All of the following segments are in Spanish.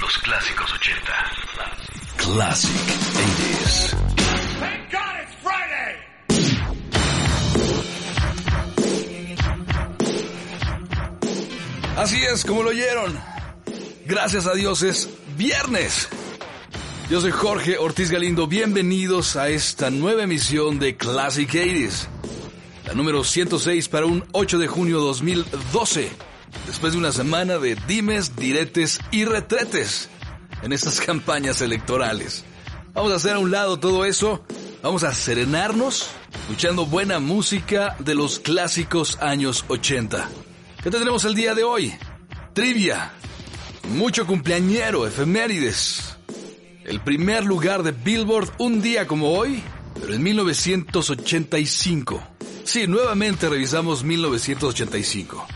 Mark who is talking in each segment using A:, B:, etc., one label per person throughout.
A: Los clásicos 80. Classic 80s.
B: Thank God it's Friday!
C: Así es, como lo oyeron. Gracias a Dios es viernes. Yo soy Jorge Ortiz Galindo. Bienvenidos a esta nueva emisión de Classic 80s. La número 106 para un 8 de junio 2012. Después de una semana de dimes, diretes y retretes en estas campañas electorales. Vamos a hacer a un lado todo eso. Vamos a serenarnos escuchando buena música de los clásicos años 80. ¿Qué tendremos el día de hoy? Trivia. Mucho cumpleañero, efemérides. El primer lugar de Billboard un día como hoy, pero en 1985. Sí, nuevamente revisamos 1985.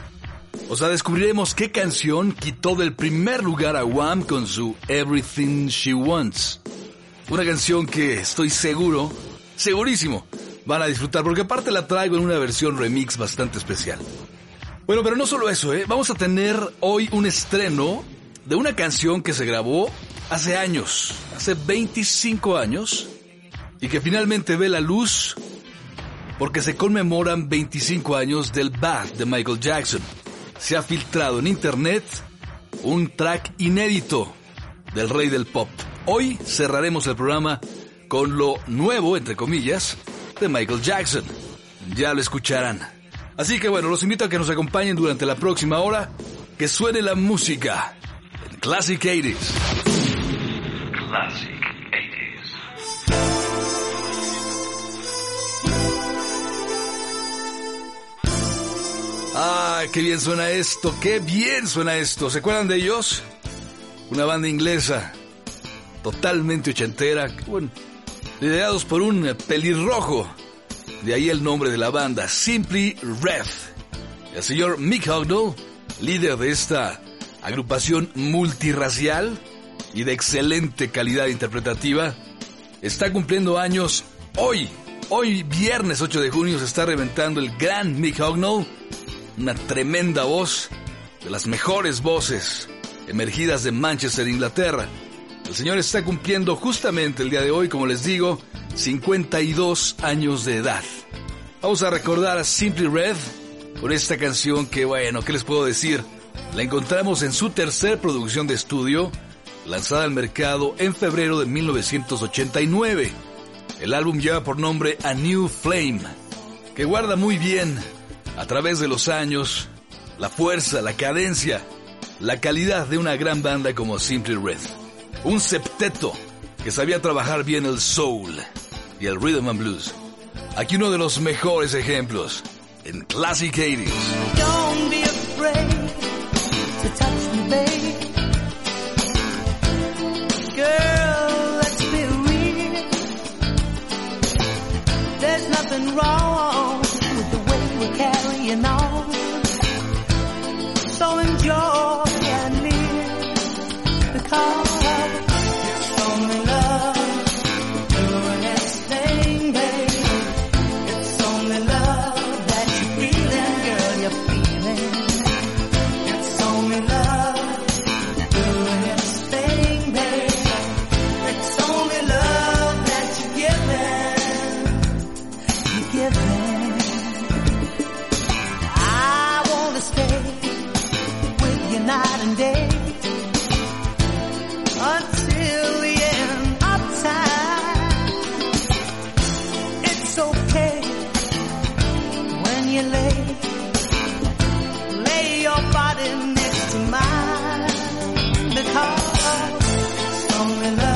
C: O sea, descubriremos qué canción quitó del primer lugar a Wham con su Everything She Wants. Una canción que estoy seguro, segurísimo, van a disfrutar porque aparte la traigo en una versión remix bastante especial. Bueno, pero no solo eso, ¿eh? Vamos a tener hoy un estreno de una canción que se grabó hace años, hace 25 años, y que finalmente ve la luz porque se conmemoran 25 años del Bad de Michael Jackson. Se ha filtrado en internet un track inédito del rey del pop. Hoy cerraremos el programa con lo nuevo, entre comillas, de Michael Jackson. Ya lo escucharán. Así que bueno, los invito a que nos acompañen durante la próxima hora, que suene la música en Classic 80s. Qué bien suena esto, qué bien suena esto. ¿Se acuerdan de ellos? Una banda inglesa, totalmente ochentera, bueno, liderados por un pelirrojo. De ahí el nombre de la banda, Simply Red. El señor Mick Hucknall, líder de esta agrupación multirracial y de excelente calidad interpretativa, está cumpliendo años hoy. Hoy, viernes 8 de junio, se está reventando el gran Mick Hucknall una tremenda voz, de las mejores voces emergidas de Manchester, Inglaterra. El señor está cumpliendo justamente el día de hoy, como les digo, 52 años de edad. Vamos a recordar a Simply Red con esta canción que, bueno, ¿qué les puedo decir? La encontramos en su tercer producción de estudio, lanzada al mercado en febrero de 1989. El álbum lleva por nombre A New Flame, que guarda muy bien a través de los años, la fuerza, la cadencia, la calidad de una gran banda como Simply Red. Un septeto que sabía trabajar bien el soul y el rhythm and blues. Aquí uno de los mejores ejemplos en Classic 80s.
D: Don't be afraid you lay, lay your body next to mine because only love.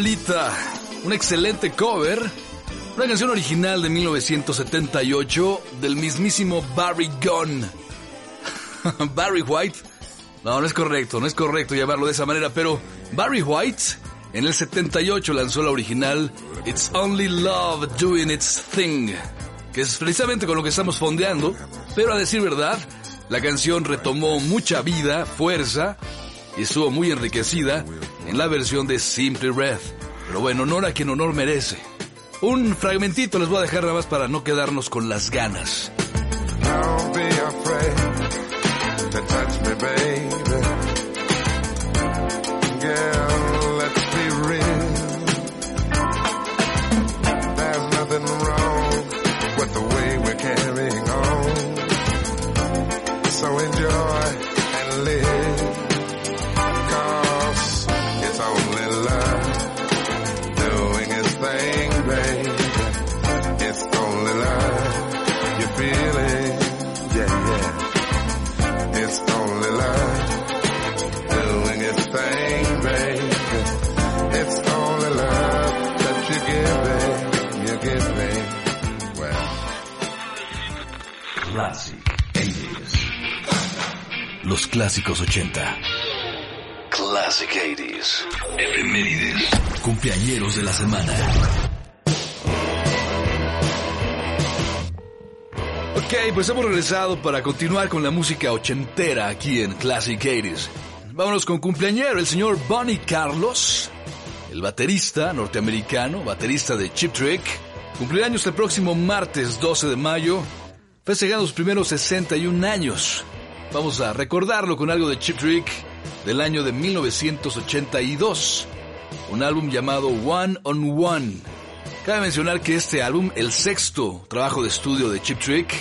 C: Rolita? Un excelente cover. Una canción original de 1978 del mismísimo Barry Gunn. Barry White. No, no es correcto, no es correcto llamarlo de esa manera, pero Barry White en el 78 lanzó la original It's Only Love Doing Its Thing, que es precisamente con lo que estamos fondeando, pero a decir verdad, la canción retomó mucha vida, fuerza y estuvo muy enriquecida en la versión de Simply Red. Pero bueno, honor a quien honor merece. Un fragmentito les voy a dejar nada más para no quedarnos con las ganas.
E: To touch me, baby.
A: Clásicos 80. Classic 80s. Efemérides. Cumpleañeros de la semana.
C: Ok, pues hemos regresado para continuar con la música ochentera aquí en Classic 80s. Vámonos con cumpleañero, el señor Bonnie Carlos, el baterista norteamericano, baterista de Chip Trick, cumplirá años el próximo martes 12 de mayo, festejando sus primeros 61 años. Vamos a recordarlo con algo de Chip Trick del año de 1982, un álbum llamado One on One. Cabe mencionar que este álbum, el sexto trabajo de estudio de Chip Trick,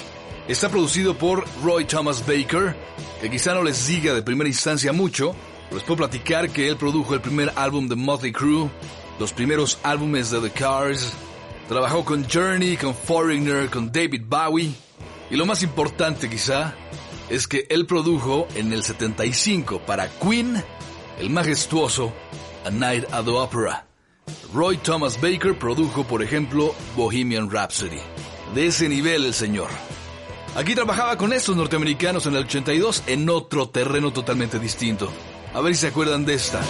C: está producido por Roy Thomas Baker, que quizá no les diga de primera instancia mucho, pero les puedo platicar que él produjo el primer álbum de Motley Crue, los primeros álbumes de The Cars, trabajó con Journey, con Foreigner, con David Bowie, y lo más importante quizá es que él produjo en el 75 para Queen el majestuoso A Night at the Opera. Roy Thomas Baker produjo, por ejemplo, Bohemian Rhapsody. De ese nivel el señor. Aquí trabajaba con estos norteamericanos en el 82 en otro terreno totalmente distinto. A ver si se acuerdan de esta.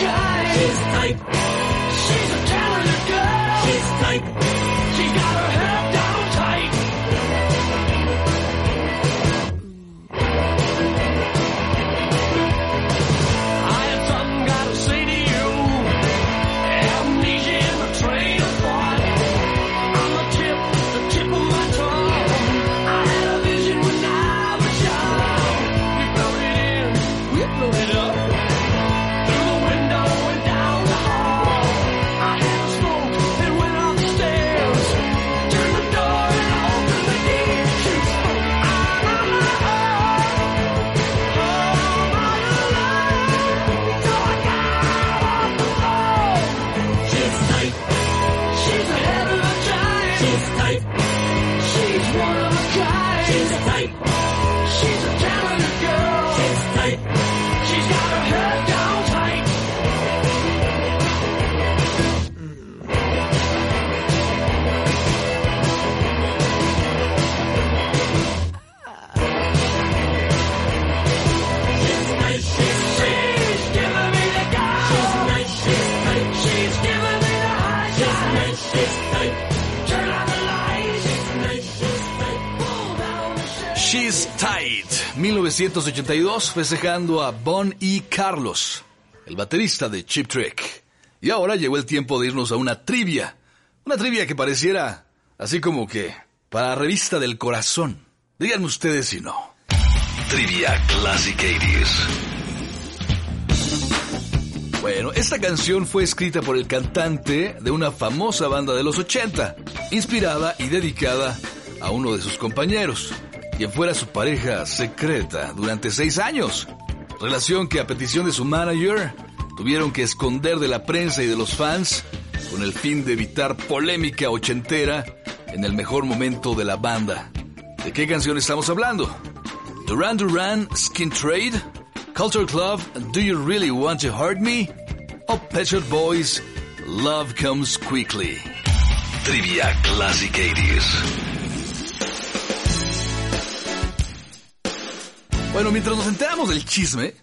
F: One of a kind. She's tight. She's a talented girl. She's tight. She's Tight,
C: 1982, festejando a Bon y Carlos, el baterista de Chip Trick. Y ahora llegó el tiempo de irnos a una trivia. Una trivia que pareciera así como que para la revista del corazón. Díganme ustedes si no.
A: Trivia Classic 80s.
C: Bueno, esta canción fue escrita por el cantante de una famosa banda de los 80, inspirada y dedicada a uno de sus compañeros, quien fuera su pareja secreta durante seis años. Relación que a petición de su manager tuvieron que esconder de la prensa y de los fans con el fin de evitar polémica ochentera en el mejor momento de la banda. ¿De qué canción estamos hablando? Duran Duran Skin Trade, Culture Club Do You Really Want to Hurt Me? O Pet Boys Love Comes Quickly.
A: Trivia Classic 80s.
C: Bueno, mientras nos enteramos del chisme,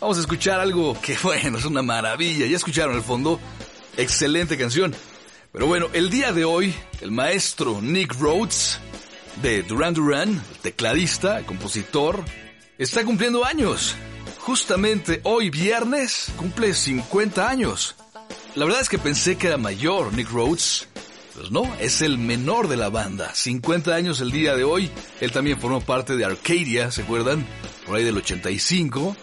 C: vamos a escuchar algo que, bueno, es una maravilla. Ya escucharon el fondo. Excelente canción. Pero bueno, el día de hoy, el maestro Nick Rhodes de Duran Duran, tecladista, compositor, está cumpliendo años. Justamente hoy viernes cumple 50 años. La verdad es que pensé que era mayor Nick Rhodes. No, es el menor de la banda. 50 años el día de hoy. Él también formó parte de Arcadia, ¿se acuerdan? Por ahí del 85.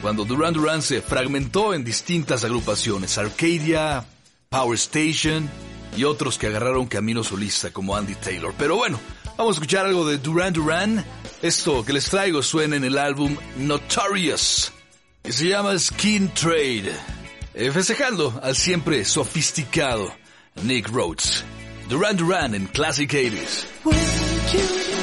C: Cuando Duran Duran se fragmentó en distintas agrupaciones. Arcadia, Power Station y otros que agarraron camino solista como Andy Taylor. Pero bueno, vamos a escuchar algo de Duran Duran. Esto que les traigo suena en el álbum Notorious. Y se llama Skin Trade. Eh, festejando al siempre sofisticado Nick Rhodes. Duran Duran en Classic 80s.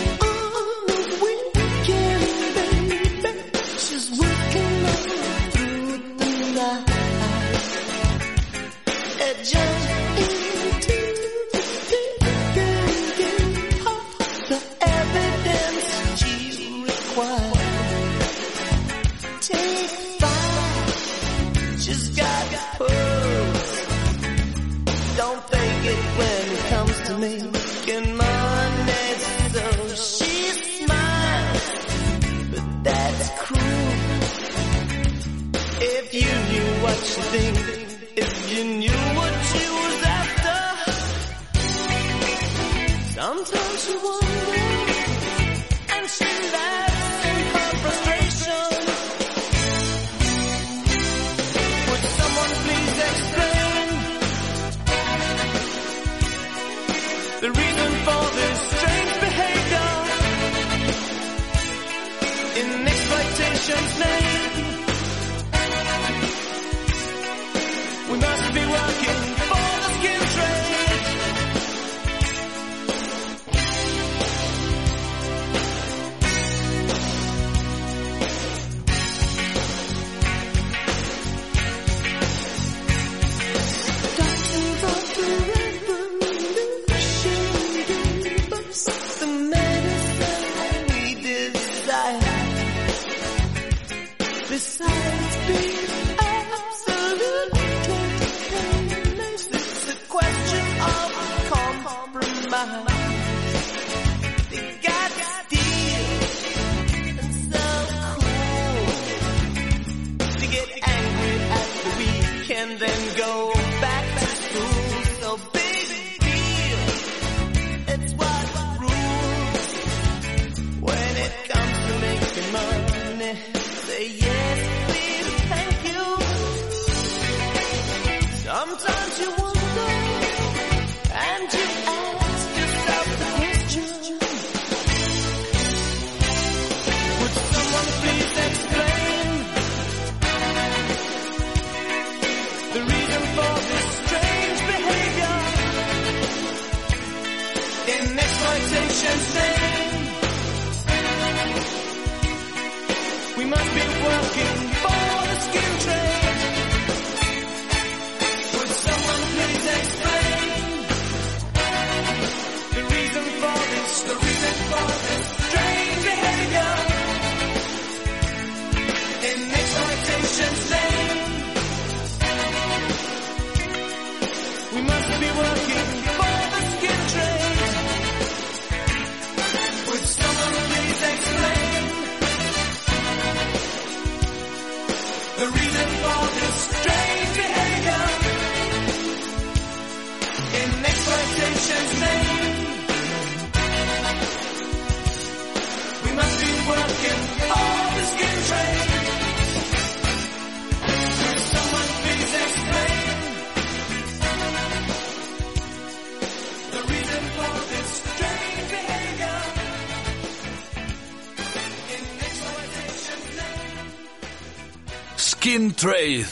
D: Trade,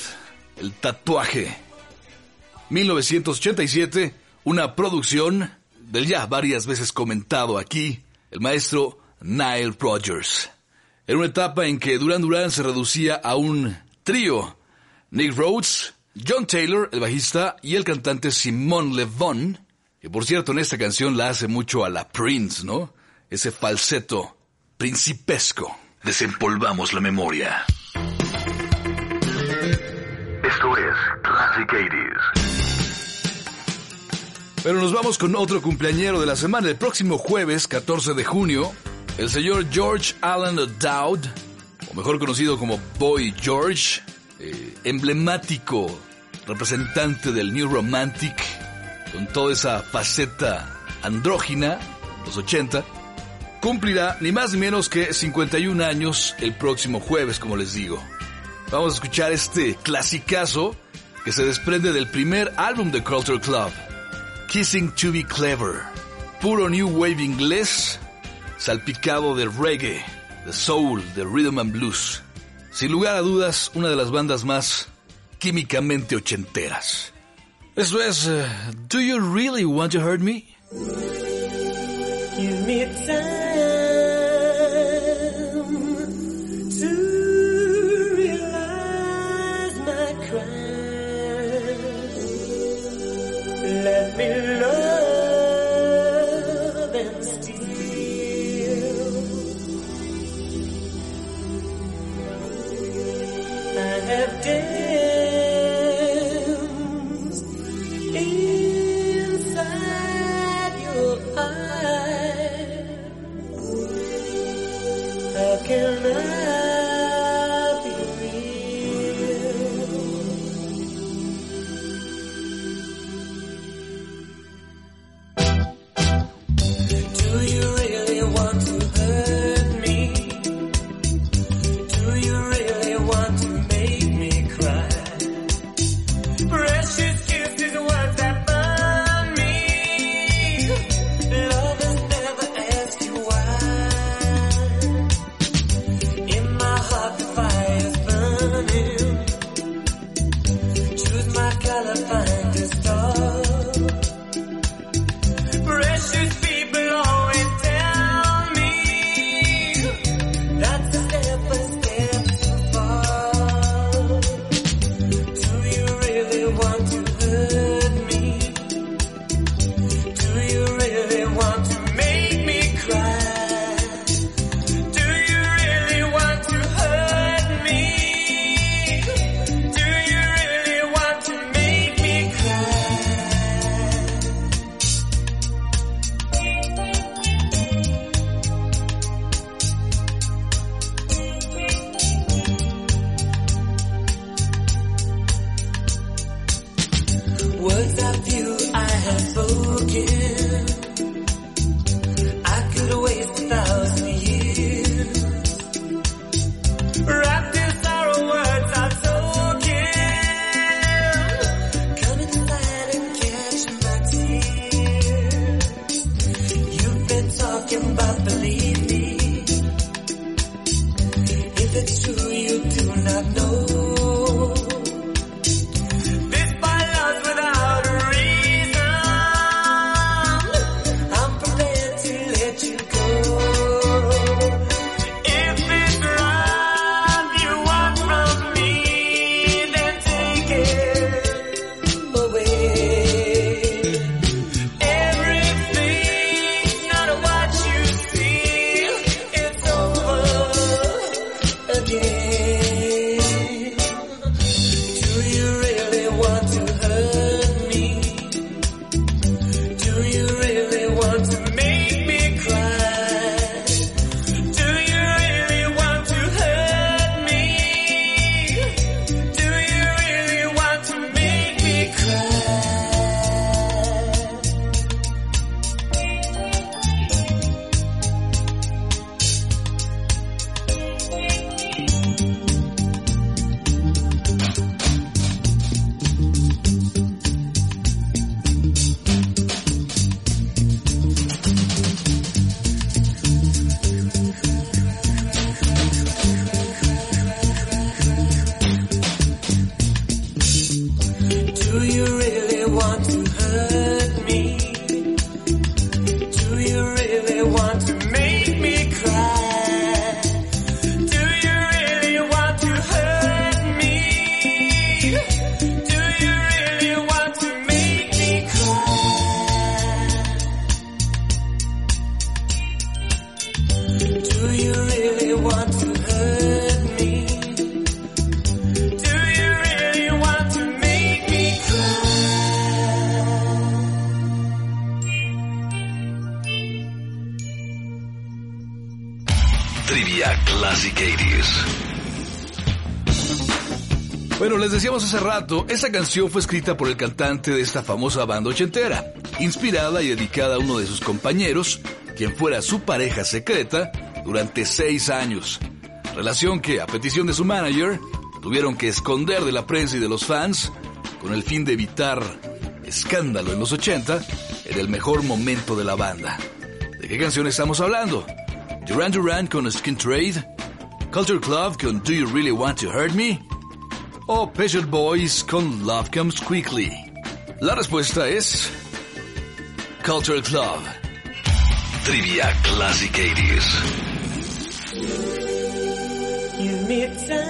C: el tatuaje. 1987, una producción del ya varias veces comentado aquí, el maestro Nile Rodgers. En una etapa en que Duran Duran se reducía a un trío. Nick Rhodes, John Taylor, el bajista, y el cantante Simon Le Bon, que por cierto en esta canción la hace mucho a la Prince, ¿no? Ese falseto principesco.
A: Desempolvamos la memoria. Esto es Classic 80s.
C: Pero nos vamos con otro cumpleañero de la semana. El próximo jueves, 14 de junio, el señor George Allen Dowd, o mejor conocido como Boy George, eh, emblemático representante del New Romantic, con toda esa faceta andrógina, los 80, cumplirá ni más ni menos que 51 años el próximo jueves, como les digo. Vamos a escuchar este clasicazo que se desprende del primer álbum de Culture Club, Kissing to be Clever, puro new wave inglés, salpicado de reggae, de soul, de rhythm and blues. Sin lugar a dudas, una de las bandas más químicamente ochenteras. Eso es eh, Do You Really Want to Hurt Me?
D: Give me time
A: Classic 80s.
C: Bueno, les decíamos hace rato, esta canción fue escrita por el cantante de esta famosa banda ochentera, inspirada y dedicada a uno de sus compañeros, quien fuera su pareja secreta durante seis años. Relación que, a petición de su manager, tuvieron que esconder de la prensa y de los fans con el fin de evitar escándalo en los 80 en el mejor momento de la banda. ¿De qué canción estamos hablando? Duran Duran con Skin Trade, Culture Club con Do You Really Want to Hurt Me o Shop Boys con Love Comes Quickly. La respuesta es Culture Club.
A: Trivia Classic 80s.
D: Give me time.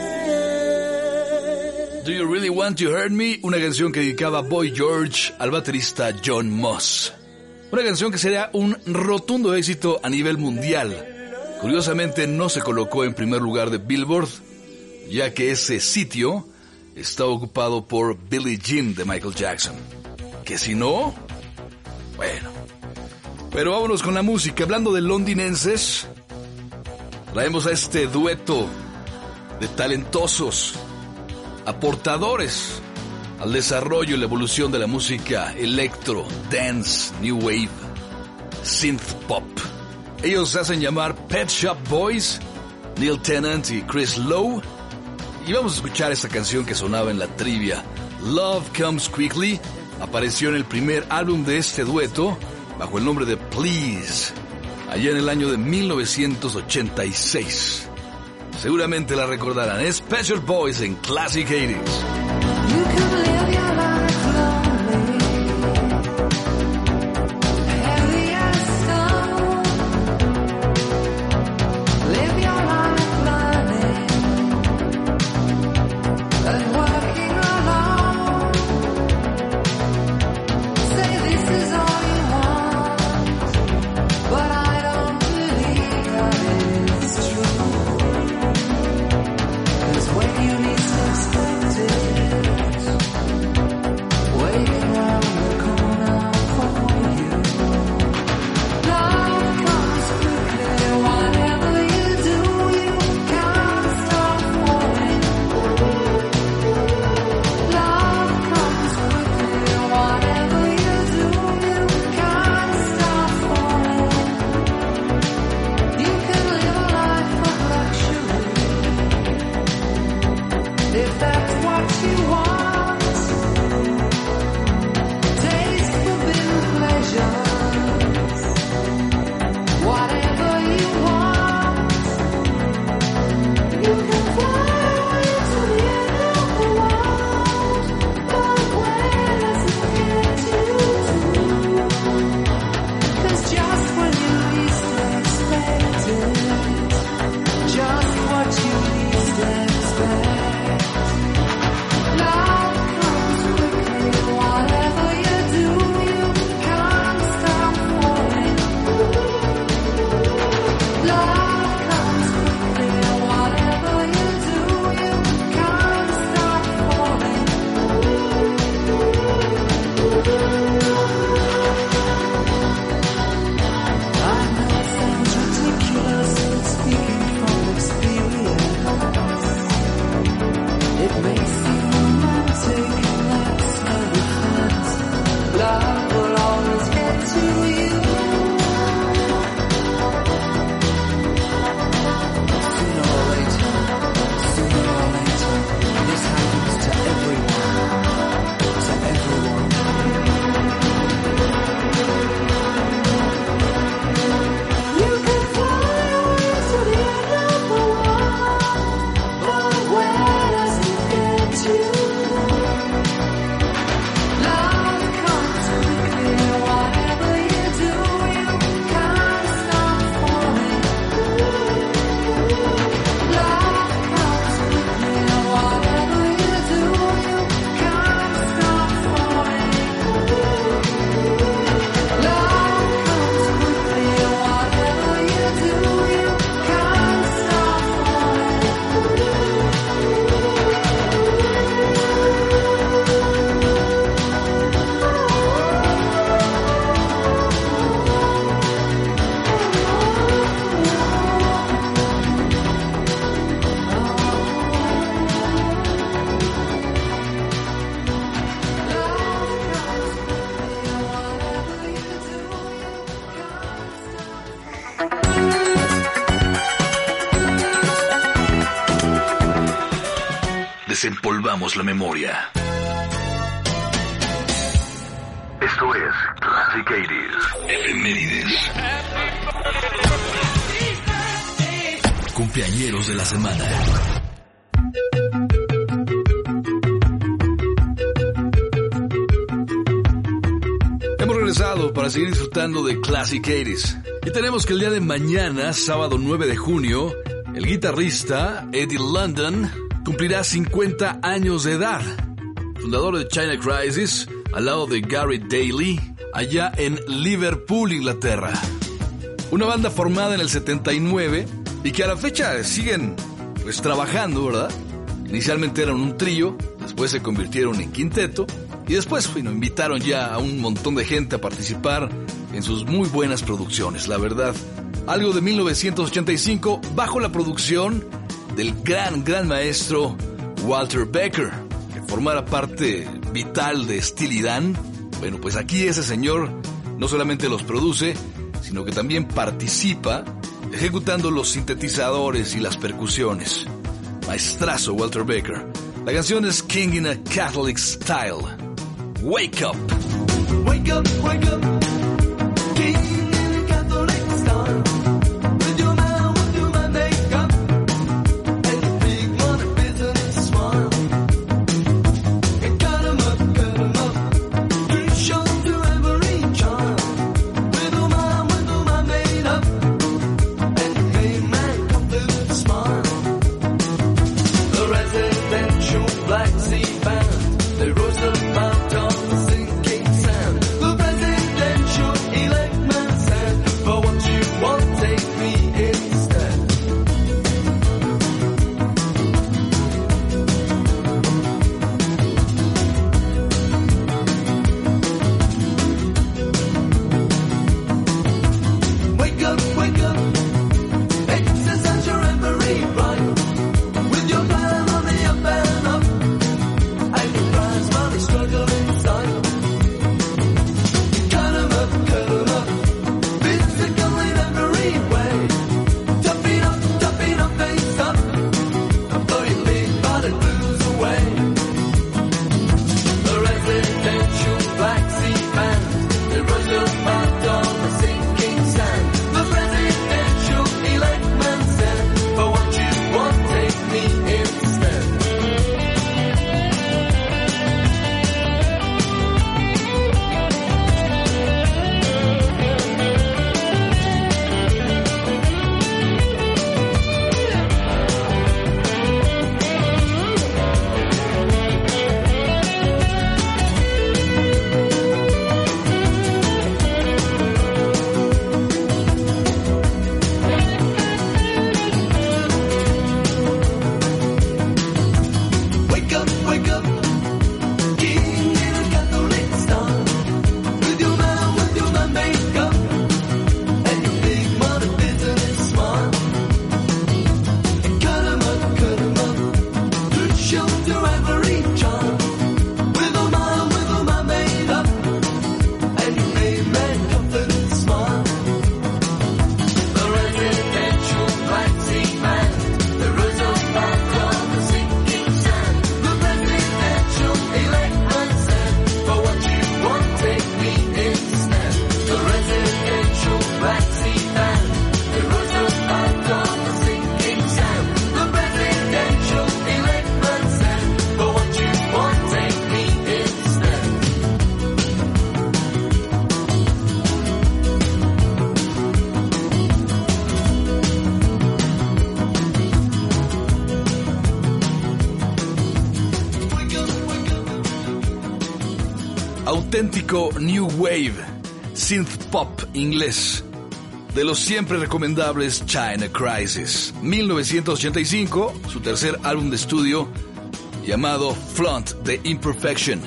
C: Do You Really Want to Hurt Me? Una canción que dedicaba Boy George al baterista John Moss. Una canción que sería un rotundo éxito a nivel mundial. Curiosamente no se colocó en primer lugar de Billboard, ya que ese sitio está ocupado por Billie Jean de Michael Jackson. Que si no, bueno. Pero vámonos con la música. Hablando de londinenses, traemos a este dueto de talentosos aportadores al desarrollo y la evolución de la música electro, dance, new wave, synth pop. Ellos se hacen llamar Pet Shop Boys, Neil Tennant y Chris Lowe. Y vamos a escuchar esta canción que sonaba en la trivia. Love Comes Quickly apareció en el primer álbum de este dueto bajo el nombre de Please, allá en el año de 1986. Seguramente la recordarán. Special Boys en Classic 80s.
G: La memoria. Esto es Classic 80s. Efemérides. Cumpleañeros de la semana.
C: Hemos regresado para seguir disfrutando de Classic 80s. Y tenemos que el día de mañana, sábado 9 de junio, el guitarrista Eddie London cumplirá 50 años de edad. Fundador de China Crisis, al lado de Gary Daly, allá en Liverpool, Inglaterra. Una banda formada en el 79 y que a la fecha siguen pues trabajando, ¿verdad? Inicialmente eran un trío, después se convirtieron en quinteto y después bueno, invitaron ya a un montón de gente a participar en sus muy buenas producciones, la verdad. Algo de 1985 bajo la producción del gran, gran maestro Walter Becker, que formara parte vital de Steely Dan. Bueno, pues aquí ese señor no solamente los produce, sino que también participa ejecutando los sintetizadores y las percusiones. Maestrazo Walter Baker. La canción es King in a Catholic Style. Wake Up.
A: Wake up, wake up, King
C: New Wave, synth pop inglés. De los siempre recomendables China Crisis. 1985, su tercer álbum de estudio llamado Flaunt the Imperfection.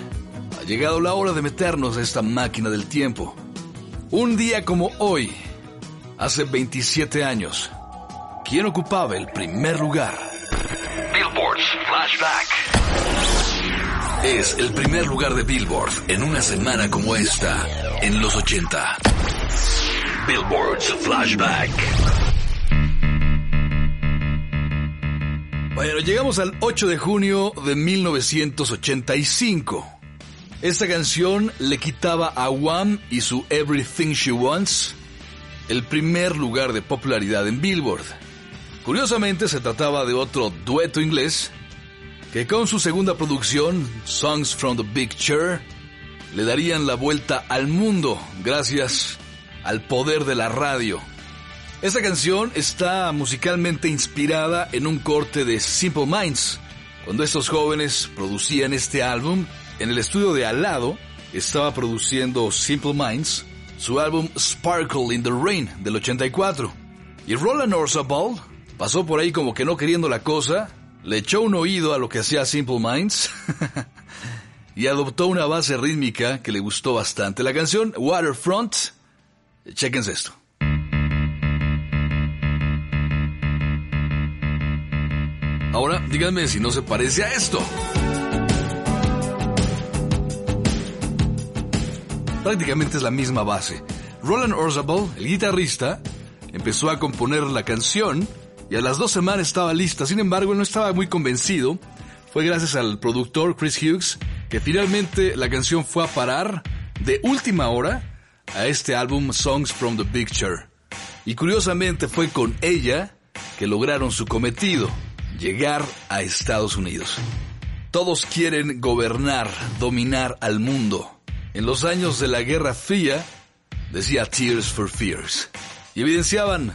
C: Ha llegado la hora de meternos a esta máquina del tiempo. Un día como hoy, hace 27 años, ¿quién ocupaba el primer lugar?
G: Billboards Flashback. Es el primer lugar de Billboard en una semana como esta, en los 80. Billboards Flashback.
C: Bueno, llegamos al 8 de junio de 1985. Esta canción le quitaba a Wham y su Everything She Wants el primer lugar de popularidad en Billboard. Curiosamente se trataba de otro dueto inglés que con su segunda producción, Songs from the Big Chair, le darían la vuelta al mundo gracias al poder de la radio. Esta canción está musicalmente inspirada en un corte de Simple Minds. Cuando estos jóvenes producían este álbum, en el estudio de al lado estaba produciendo Simple Minds su álbum Sparkle in the Rain del 84. Y Roland Orzabal pasó por ahí como que no queriendo la cosa, le echó un oído a lo que hacía Simple Minds y adoptó una base rítmica que le gustó bastante. La canción Waterfront, chequense esto. Ahora, díganme si no se parece a esto. Prácticamente es la misma base. Roland Orzabal, el guitarrista, empezó a componer la canción y a las dos semanas estaba lista. Sin embargo, no estaba muy convencido. Fue gracias al productor Chris Hughes que finalmente la canción fue a parar de última hora a este álbum Songs from the Picture. Y curiosamente fue con ella que lograron su cometido, llegar a Estados Unidos. Todos quieren gobernar, dominar al mundo. En los años de la Guerra Fría, decía Tears for Fears, y evidenciaban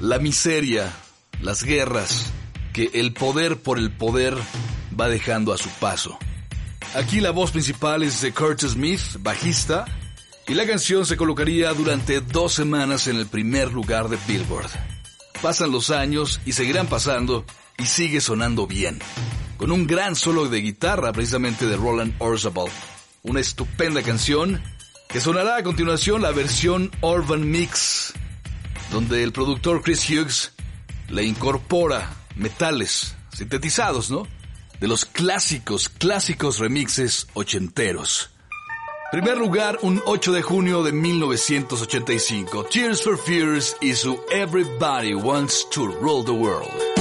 C: la miseria, las guerras, que el poder por el poder va dejando a su paso. Aquí la voz principal es de Curtis Smith, bajista, y la canción se colocaría durante dos semanas en el primer lugar de Billboard. Pasan los años y seguirán pasando y sigue sonando bien, con un gran solo de guitarra precisamente de Roland Orzabal. Una estupenda canción que sonará a continuación la versión Urban Mix, donde el productor Chris Hughes le incorpora metales sintetizados, ¿no? De los clásicos, clásicos remixes ochenteros. Primer lugar, un 8 de junio de 1985. Tears for Fears y su Everybody Wants to Rule the World.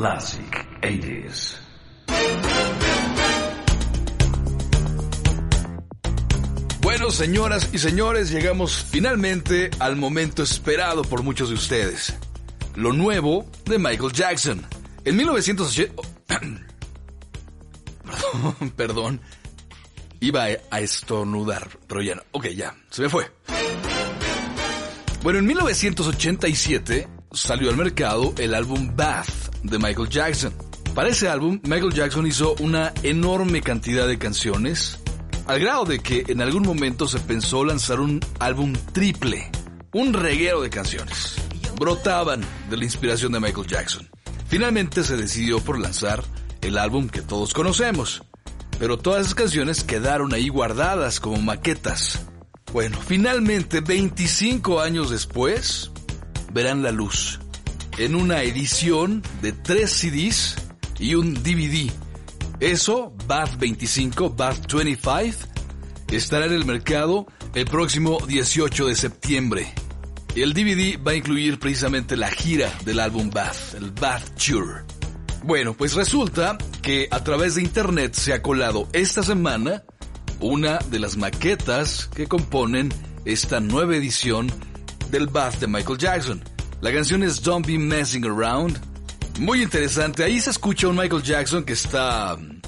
A: Classic 80s.
C: Bueno, señoras y señores, llegamos finalmente al momento esperado por muchos de ustedes. Lo nuevo de Michael Jackson. En 1980... Perdón, perdón. Iba a estornudar, pero ya no. Ok, ya, se me fue. Bueno, en 1987 salió al mercado el álbum Bath de Michael Jackson. Para ese álbum, Michael Jackson hizo una enorme cantidad de canciones, al grado de que en algún momento se pensó lanzar un álbum triple, un reguero de canciones. Brotaban de la inspiración de Michael Jackson. Finalmente se decidió por lanzar el álbum que todos conocemos, pero todas esas canciones quedaron ahí guardadas como maquetas. Bueno, finalmente, 25 años después, verán la luz en una edición de tres CDs y un DVD. Eso, Bath 25, Bath 25, estará en el mercado el próximo 18 de septiembre. El DVD va a incluir precisamente la gira del álbum Bath, el Bath Tour. Bueno, pues resulta que a través de internet se ha colado esta semana una de las maquetas que componen esta nueva edición del Bath de Michael Jackson. La canción es Don't Be Messing Around. Muy interesante. Ahí se escucha un Michael Jackson que está mm,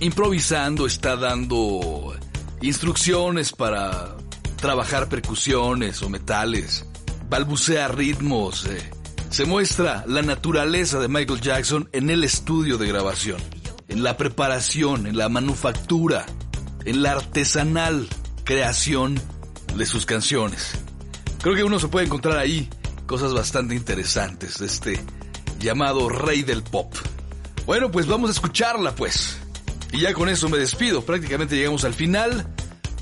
C: improvisando, está dando instrucciones para trabajar percusiones o metales, balbucea ritmos. eh. Se muestra la naturaleza de Michael Jackson en el estudio de grabación, en la preparación, en la manufactura, en la artesanal creación de sus canciones. Creo que uno se puede encontrar ahí cosas bastante interesantes de este llamado rey del pop. Bueno, pues vamos a escucharla pues. Y ya con eso me despido. Prácticamente llegamos al final.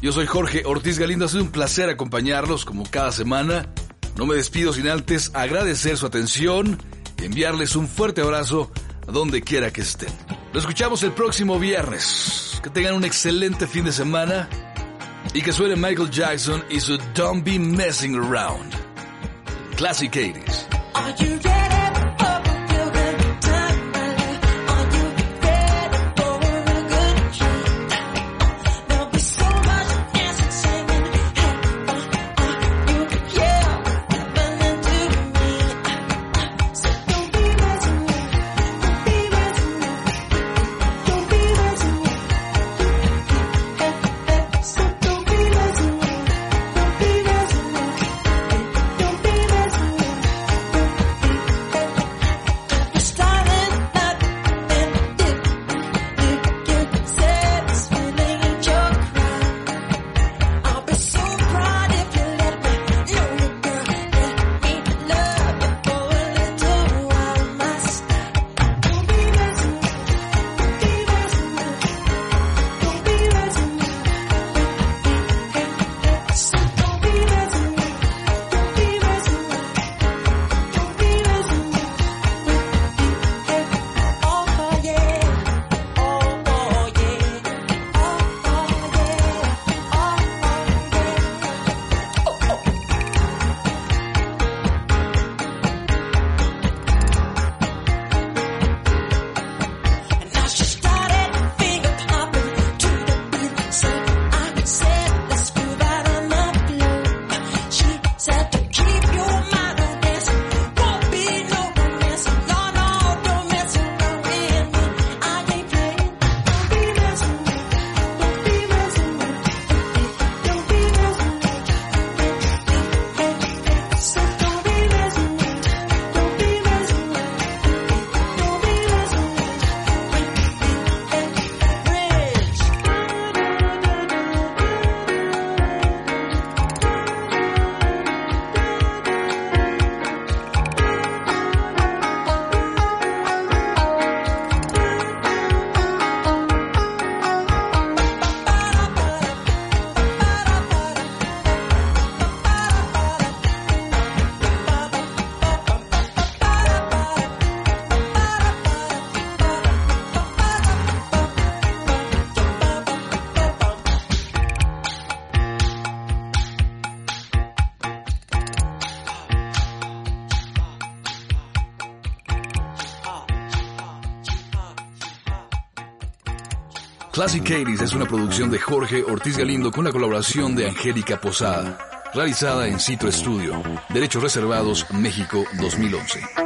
C: Yo soy Jorge Ortiz Galindo. Ha sido un placer acompañarlos como cada semana. No me despido sin antes agradecer su atención y enviarles un fuerte abrazo a donde quiera que estén. Lo escuchamos el próximo viernes. Que tengan un excelente fin de semana y que suene Michael Jackson y su Don't Be Messing Around. Classic 80s. Classic 80 es una producción de Jorge Ortiz Galindo con la colaboración de Angélica Posada, realizada en Citro Studio, Derechos Reservados, México 2011.